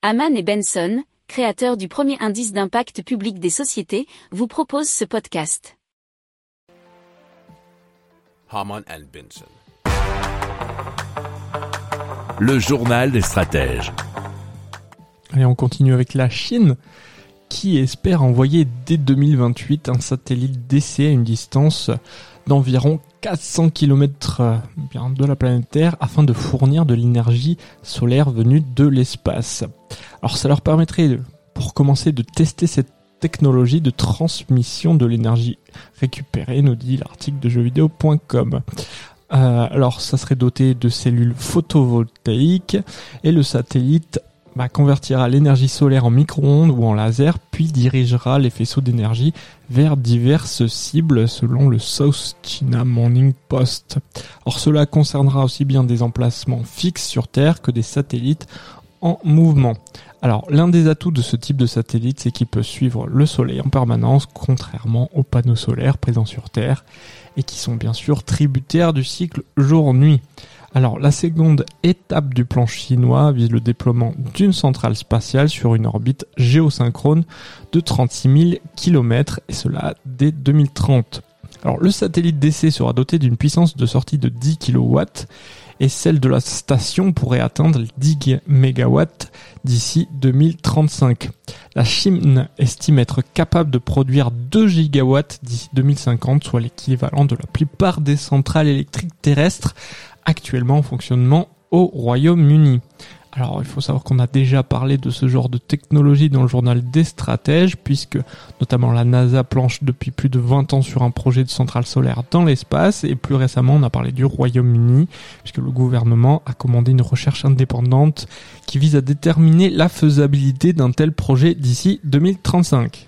Haman et Benson, créateurs du premier indice d'impact public des sociétés, vous proposent ce podcast. Haman and Benson. Le journal des stratèges. Allez, on continue avec la Chine qui espère envoyer dès 2028 un satellite d'essai à une distance d'environ 400 km euh, de la planète Terre afin de fournir de l'énergie solaire venue de l'espace. Alors ça leur permettrait, pour commencer, de tester cette technologie de transmission de l'énergie récupérée, nous dit l'article de jeuxvideo.com. Euh, alors ça serait doté de cellules photovoltaïques et le satellite convertira l'énergie solaire en micro-ondes ou en laser, puis dirigera les faisceaux d'énergie vers diverses cibles selon le South China Morning Post. Or cela concernera aussi bien des emplacements fixes sur Terre que des satellites en mouvement. Alors l'un des atouts de ce type de satellite, c'est qu'il peut suivre le Soleil en permanence, contrairement aux panneaux solaires présents sur Terre, et qui sont bien sûr tributaires du cycle jour-nuit. Alors, la seconde étape du plan chinois vise le déploiement d'une centrale spatiale sur une orbite géosynchrone de 36 000 km, et cela dès 2030. Alors, le satellite d'essai sera doté d'une puissance de sortie de 10 kW, et celle de la station pourrait atteindre 10 MW d'ici 2035. La Chine estime être capable de produire 2 gigawatts d'ici 2050, soit l'équivalent de la plupart des centrales électriques terrestres actuellement en fonctionnement au Royaume-Uni. Alors il faut savoir qu'on a déjà parlé de ce genre de technologie dans le journal des stratèges, puisque notamment la NASA planche depuis plus de 20 ans sur un projet de centrale solaire dans l'espace, et plus récemment on a parlé du Royaume-Uni, puisque le gouvernement a commandé une recherche indépendante qui vise à déterminer la faisabilité d'un tel projet d'ici 2035.